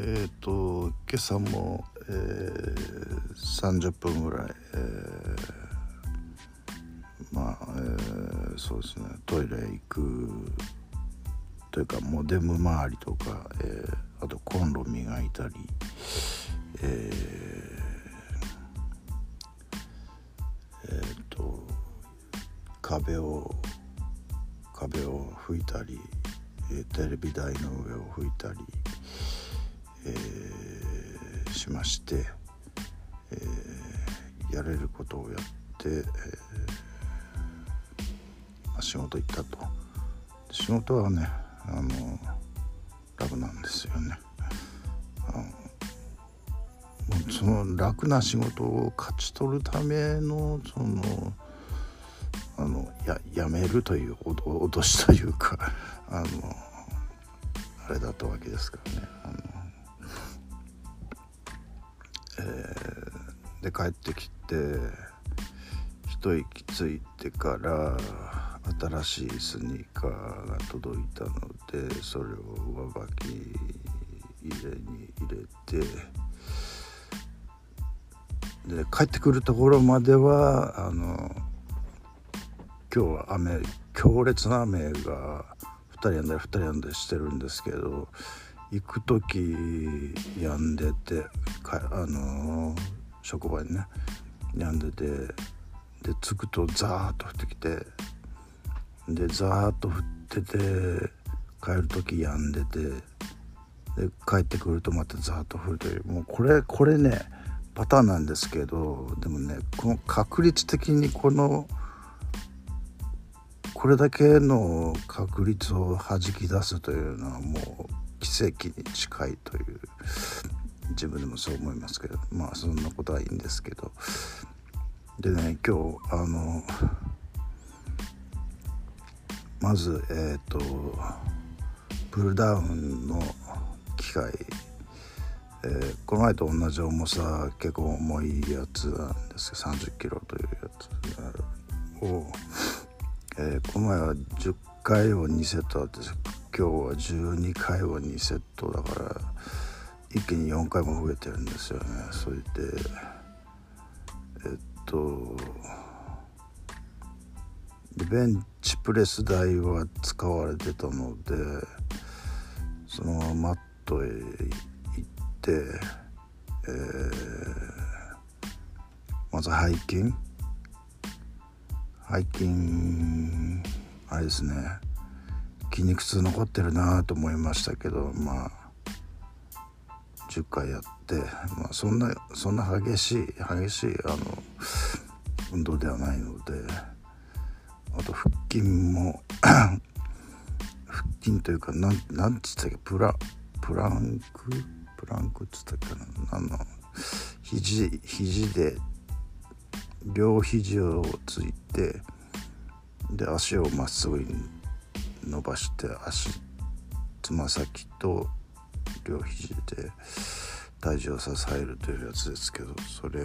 えっ、と今朝も、えー、30分ぐらい、えー、まあ、えー、そうですねトイレ行くというかモデム周りとか、えー、あとコンロ磨いたり、えー、えー、と壁を壁を拭いたりテレビ台の上を拭いたりえー、しまして、えー、やれることをやって、えー、仕事行ったと。仕事はねあの楽なんですよね。その楽な仕事を勝ち取るためのそのあのややめるという脅しというかあのあれだったわけですからね。で帰ってきて一息ついてから新しいスニーカーが届いたのでそれを上履き入れに入れてで帰ってくるところまではあの今日は雨強烈な雨が2人やんだり2人やんだりしてるんですけど行く時止んでてあの職場にね病んでてで着くとザーッと降ってきてでザーッと降ってて帰る時止んでてで帰ってくるとまたザーッと降るというもうこれこれねパターンなんですけどでもねこの確率的にこのこれだけの確率をはじき出すというのはもう奇跡に近いという。自分でもそう思いますけどまあそんなことはいいんですけど。でね今日あのまずえっ、ー、とプルダウンの機械、えー、この前と同じ重さ結構重いやつなんですけど30キロというやつを、えー、この前は10回を2セットあって今日は12回を2セットだから一気に4回も増えてるんですよね。それでえっとベンチプレス台は使われてたのでそのままマットへ行って、えー、まず背筋。背筋あれですね。筋肉痛残ってるなと思いましたけどまあ10回やって、まあ、そんなそんな激しい激しいあの運動ではないのであと腹筋も 腹筋というかなんなんつったっけプラプランク？プランクっつったっけな？あの肘肘で両肘をついてで足をまっすぐに伸ばして足つま先と両肘で体重を支えるというやつですけどそれ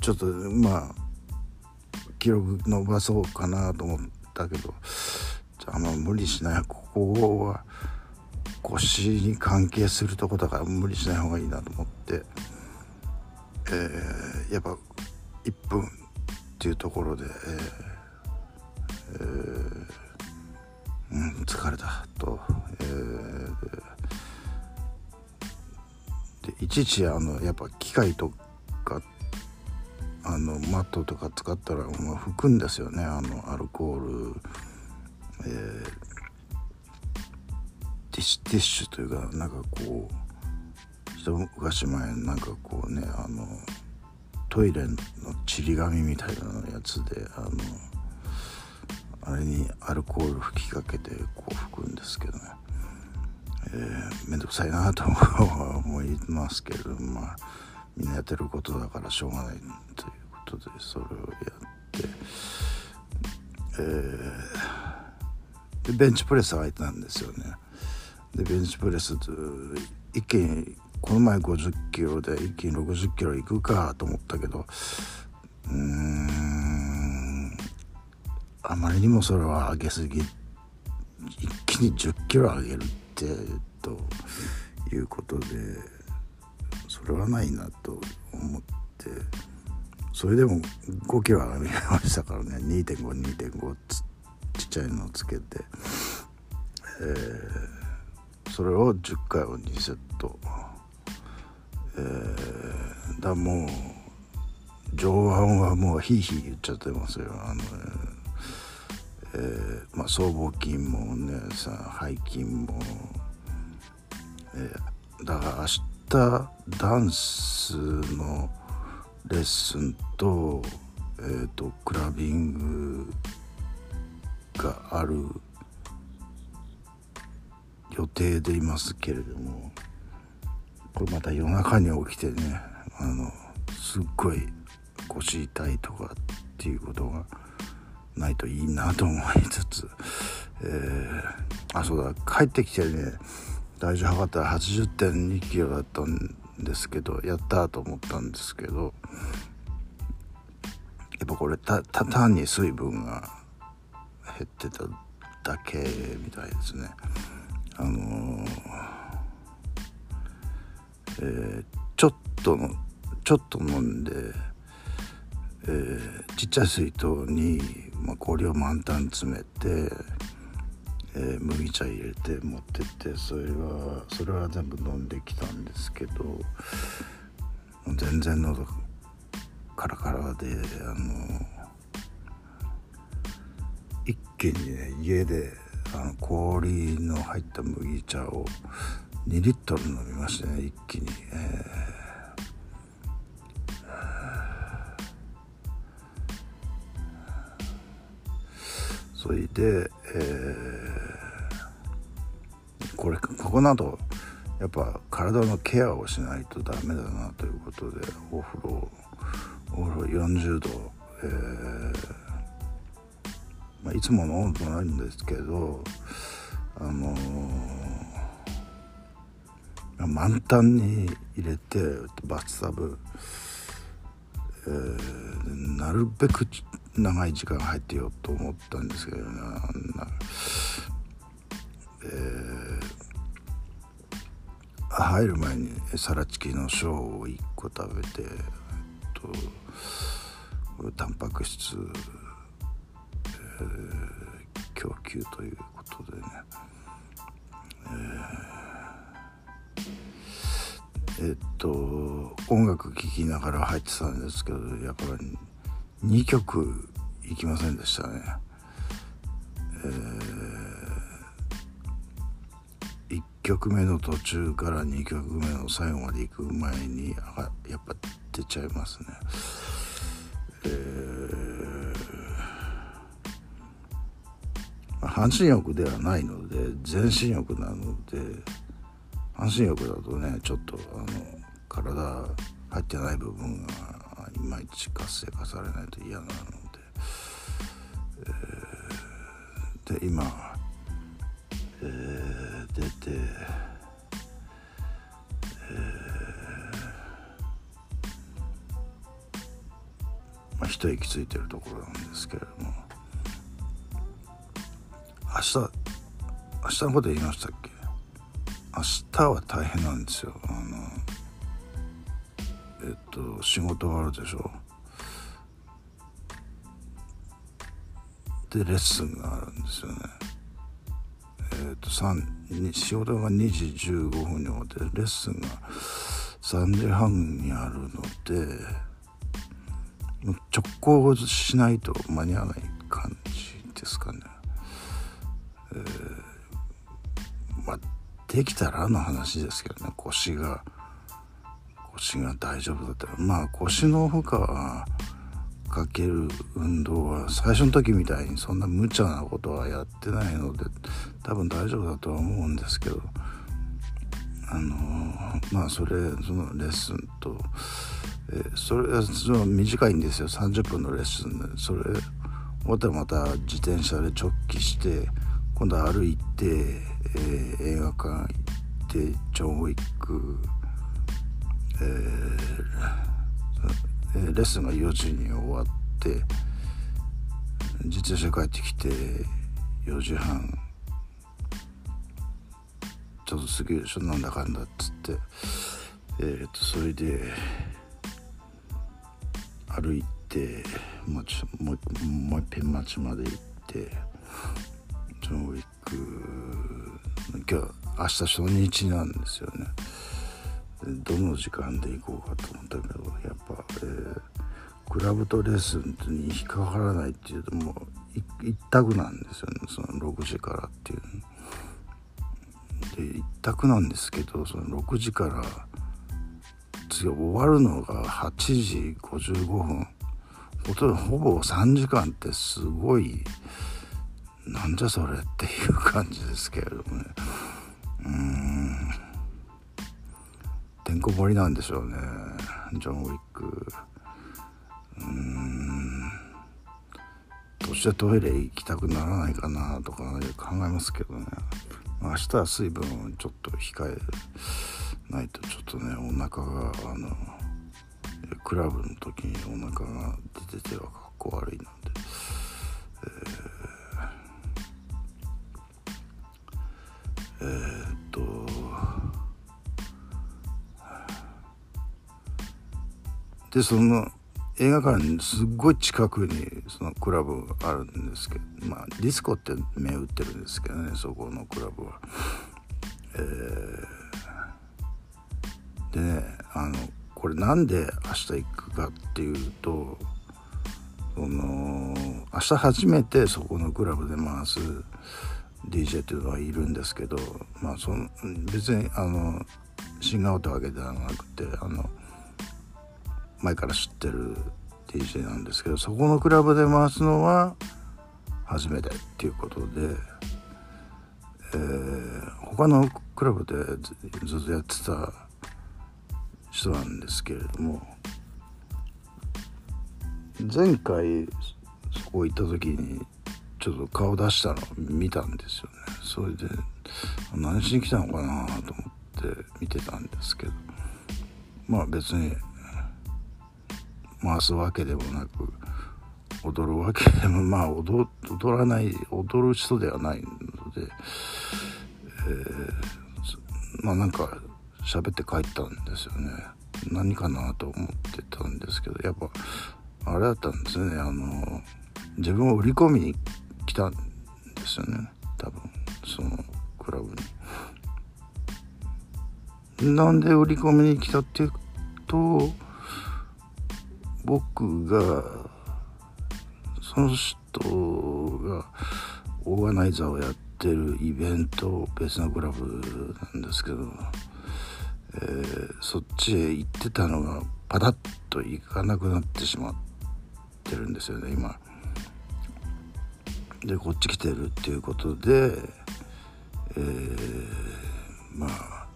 ちょっとまあ記録伸ばそうかなと思ったけどあの無理しないここは腰に関係するとこだから無理しない方がいいなと思って、えー、やっぱ1分っていうところで、えーえー、うん疲れたと。いちいちあのやっぱ機械とかあのマットとか使ったら、まあ、拭くんですよね。あのアルコール、えー、ティッシュティッシュというかなんかこう一昔前なんかこうねあのトイレのちり紙みたいなやつであのあれにアルコール吹きかけてこう拭くんですけどね。えー、めんどくさいなと思いますけれどまあみんなやってることだからしょうがないということでそれをやってえー、でベンチプレス空いてたんですよね。でベンチプレス一気にこの前50キロで一気に60キロいくかと思ったけどうーんあまりにもそれは上げすぎ一気に10キロ上げるってということでそれはないなと思ってそれでも5キロ上がりましたからね。2.52.5ちっちゃいのをつけて、えー、それを10回を2セット、えー、だもう上腕はもうヒーヒー言っちゃってますよ。あの、えー、まあ、僧帽筋もねさ背筋も、えー、だから明日ダンスのレッスンと,、えーと、クラビングがある予定でいますけれどもこれまた夜中に起きてねあのすっごい腰痛いとかっていうことがないといいなと思いつつ、えー、あそうだ帰ってきてね体重測ったら80.2キロだったんですけどやったと思ったんですけどやっぱこれたた単に水分が減ってただけみたいですね。あのー、えー、ちょっとのちょっと飲んでえー、ちっちゃい水筒に、まあ、氷を満タン詰めて、えー、麦茶入れて持ってってそれはそれは全部飲んできたんですけど全然喉カラカラであの一気にね家であの氷の入った麦茶を2リットル飲みましてね一気に。えーそれで、えー、これここなどやっぱ体のケアをしないとダメだなということでお風呂お風呂40度、えーまあ、いつもの温度なんですけどあのー、満タンに入れてバスタブ、えー、なるべく長い時間入ってようと思ったんですけどね、えー、入る前にサラチキのショーを1個食べてとタンパク質、えー、供給ということでね、えー、えっと音楽聴きながら入ってたんですけどやっぱり2曲いきませんでしたね。えー、1曲目の途中から2曲目の最後まで行く前にあやっぱ出ちゃいますね。えー、半身浴ではないので全身浴なので半身浴だとねちょっとあの体入ってない部分がいまいち活性化されないと嫌なので、えー、で今、えー、出て、えー、まあ、一息ついてるところなんですけれども。明日明日のこと言いましたっけ？明日は大変なんですよ。あのえっと仕事があるでしょ。でレッスンがあるんですよね。えっと3仕事が2時15分に終わってレッスンが3時半にあるので直行しないと間に合わない感じですかね。えー、まあできたらの話ですけどね腰が。腰が大丈夫だった。らまあ腰の負荷はかける運動は最初の時みたいにそんな無茶なことはやってないので多分大丈夫だとは思うんですけど。あのまあそれそのレッスンと、え、それはその短いんですよ。30分のレッスン。でそれ終わったらまた自転車で直帰して今度歩いて、えー、映画館行ってジョン・ウィックえー、レッスンが4時に終わって自転車帰ってきて4時半。ちょっと過ぎるでしょなんだかんだっつってえー、とそれで歩いてもうもうもう一遍町まで行ってジョンウィック今日明日初日なんですよね。どの時間で行こうかと思ったけどやっぱ、えー、クラブとレッスンに引っかからないっていうともう一択なんですよね。その6時からっていうで一択なんですけどその6時から次終わるのが8時55分。ほぼ3時間ってすごいなんじゃそれっていう感じですけれどもね。うん。こ盛りなんでしょうね。ジョン・ウィック。うん。どうしてトイレ行きたくならないかなとか考えますけどね。明日は水分をちょっと控えないとちょっとねお腹があのクラブの時にお腹が出ててはかっこ悪いので、えー、えー、でその映画館にすっごい近くにそのクラブがあるんですけどまあディスコって目打ってるんですけどねそこのクラブは。えー、でねあのこれなんで明日行くかっていうとその明日初めてそこのクラブで回す DJ っていうのはいるんですけどまあその別にあのシンガーってわけではなくてあの前から知ってる DJ なんですけどそこのクラブで回すのは初めてっていうことで、えー、他のクラブでずっとやってた人なんですけれども前回そこ行った時にちょっと顔出したの見たんですよね。それで何しに来たのかなと思って見てたんですけどまあ別に回すわけでもなく踊るわけでも まあ踊らない踊る人ではないので、えー、まあなんか喋って帰ったんですよね。何かなと思ってたんですけどやっぱあれだったんですね。あの自分を売り込みに来たんですよね。多分そのクラブに。なんで売り込みに来たっていうと僕がその人がオーガナイザーをやってるイベント別のクラブなんですけどえー、そっちへ行ってたのがパタッと行かなくなってしまってるんですよね今。でこっち来てるっていうことで、えー、まあ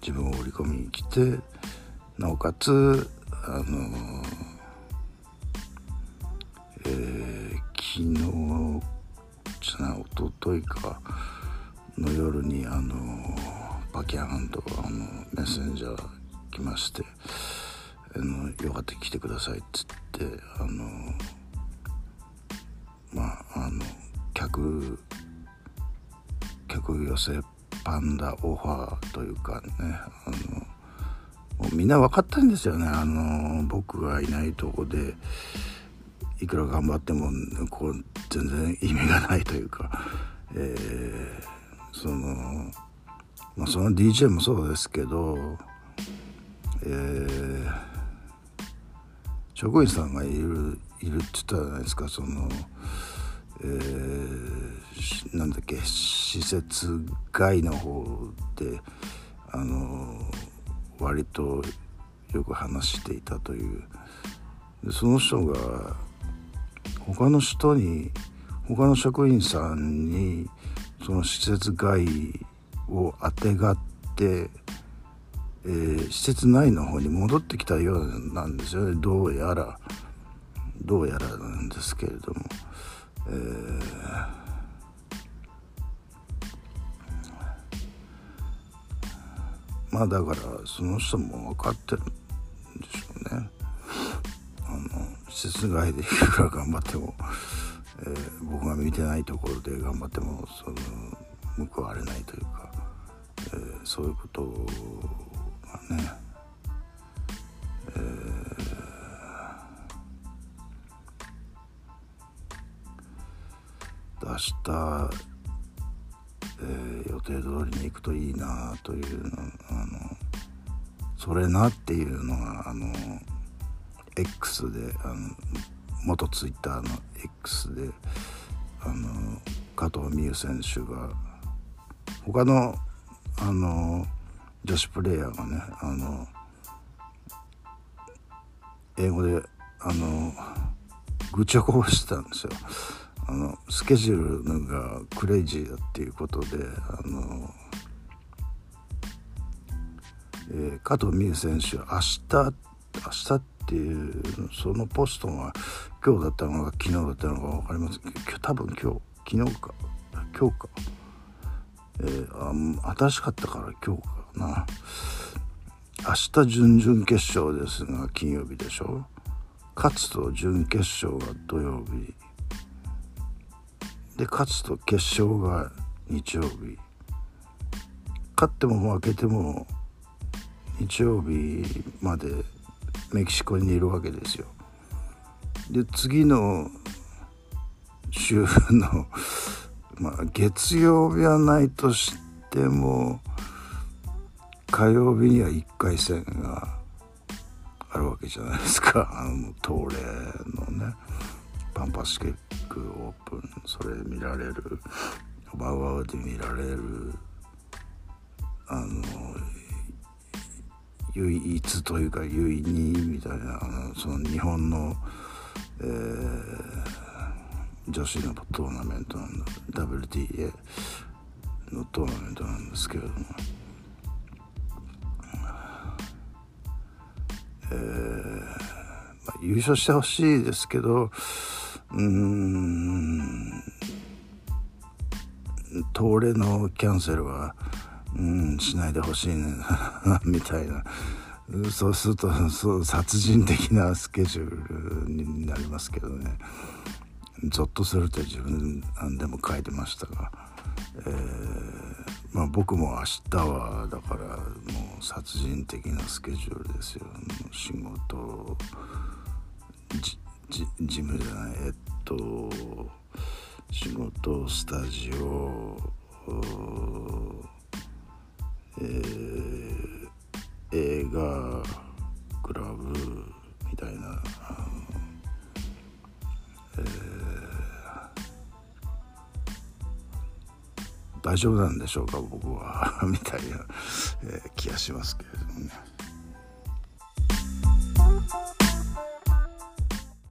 自分を織り込みに来てなおかつあのえー、昨日じゃない一昨日かの夜にあのバキャンとあのメッセンジャー来まして「あのよかった来てください」っつってあのまああの客客寄せパンダオファーというかねあのみんな分かったんですよね。あの僕がいないとこでいくら頑張ってもこう全然意味がないというか、えー、そのまあ、その DJ もそうですけど、えー、職員さんがいるいるって言ったじゃないですかその、えー、なんだっけ施設外の方であの割とよく話していたという。その人が他の人に他の職員さんにその施設外をあてがって、えー、施設内の方に戻ってきたようなんですよね。どうやら。どうやらなんですけれども、えー、まあだからその人も分かってる。施設外でいくら頑張っても、えー、僕が見てないところで頑張ってもその報われないというか、えー、そういうことがね、えー、明日、えー、予定通りに行くといいなというのあのそれなっていうのがあの X であの元ツイッターの X であの加藤美優選手が他のあの女子プレーヤーがねあの英語であの愚痴をこぼしてたんですよ。あのスケジュールがクレイジーだっていうことであの、えー、加藤美優選手明日明日っていうそのポストが今日だったのか昨日だったのか分かります多分今日。昨日か。今日か。えー、あ新しかったから今日かな。明日準々決勝ですが金曜日でしょ。勝つと準決勝が土曜日。で勝つと決勝が日曜日。勝っても負けても日曜日までメキシコにいるわけですよ。で次の週の まあ月曜日はないとしても火曜日には1回戦があるわけじゃないですか。あの東レのねパンパシケックオープンそれ見られる。バウアウで見られる。あの唯一というか唯二みたいなその日本の、えー女子のトーナメントなんだ WTA のトーナメントなんですけれども、えーまあ、優勝してほしいですけどうん東レのキャンセルはうんしないでほしいね。みたいな。そうするとそう殺人的なスケジュールになりますけどね。ゾッとすると自分でも書いてましたが、えー、まあ、僕も明日はだからもう殺人的なスケジュールですよ。仕事じ事務じゃないえっと仕事スタジオえー、映画クラブみたいなえー大丈夫なんでしょうか僕は みたいな、えー、気がしますけれどもね。